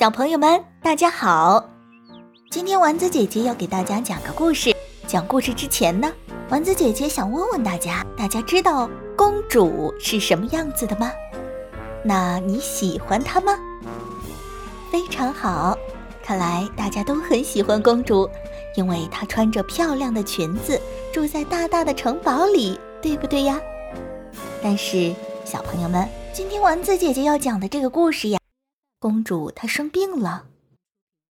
小朋友们，大家好！今天丸子姐姐要给大家讲个故事。讲故事之前呢，丸子姐姐想问问大家：大家知道公主是什么样子的吗？那你喜欢她吗？非常好，看来大家都很喜欢公主，因为她穿着漂亮的裙子，住在大大的城堡里，对不对呀？但是，小朋友们，今天丸子姐姐要讲的这个故事呀。公主她生病了，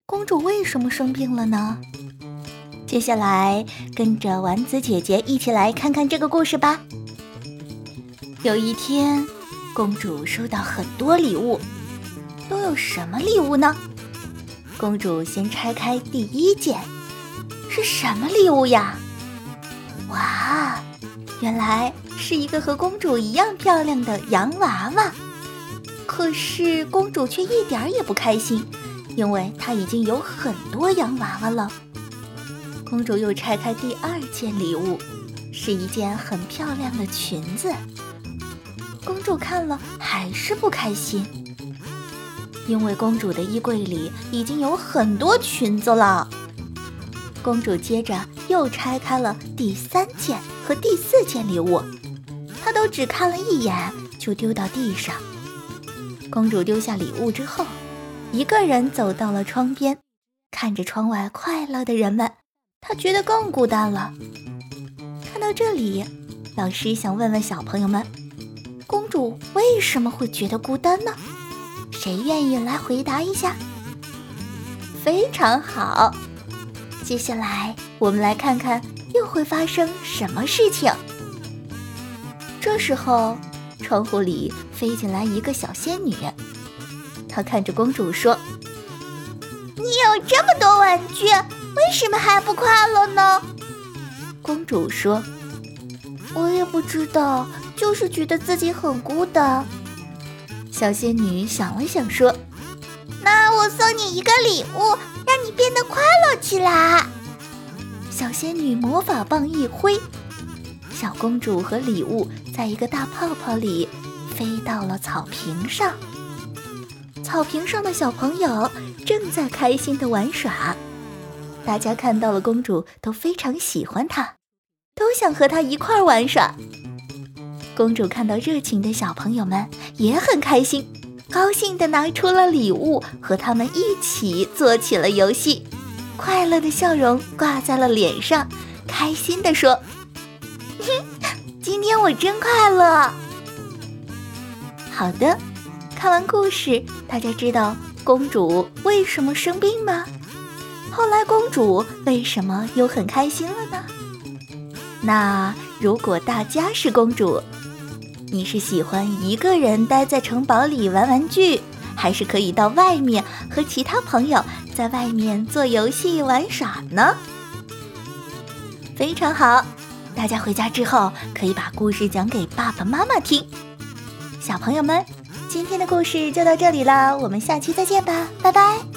公主为什么生病了呢？接下来跟着丸子姐姐一起来看看这个故事吧。有一天，公主收到很多礼物，都有什么礼物呢？公主先拆开第一件，是什么礼物呀？哇，原来是一个和公主一样漂亮的洋娃娃。可是公主却一点儿也不开心，因为她已经有很多洋娃娃了。公主又拆开第二件礼物，是一件很漂亮的裙子。公主看了还是不开心，因为公主的衣柜里已经有很多裙子了。公主接着又拆开了第三件和第四件礼物，她都只看了一眼就丢到地上。公主丢下礼物之后，一个人走到了窗边，看着窗外快乐的人们，她觉得更孤单了。看到这里，老师想问问小朋友们：公主为什么会觉得孤单呢？谁愿意来回答一下？非常好，接下来我们来看看又会发生什么事情。这时候。窗户里飞进来一个小仙女，她看着公主说：“你有这么多玩具，为什么还不快乐呢？”公主说：“我也不知道，就是觉得自己很孤单。”小仙女想了想说：“那我送你一个礼物，让你变得快乐起来。”小仙女魔法棒一挥。小公主和礼物在一个大泡泡里飞到了草坪上。草坪上的小朋友正在开心的玩耍，大家看到了公主都非常喜欢她，都想和她一块玩耍。公主看到热情的小朋友们也很开心，高兴的拿出了礼物和他们一起做起了游戏，快乐的笑容挂在了脸上，开心的说。今天我真快乐。好的，看完故事，大家知道公主为什么生病吗？后来公主为什么又很开心了呢？那如果大家是公主，你是喜欢一个人待在城堡里玩玩具，还是可以到外面和其他朋友在外面做游戏玩耍呢？非常好。大家回家之后可以把故事讲给爸爸妈妈听。小朋友们，今天的故事就到这里了，我们下期再见吧，拜拜。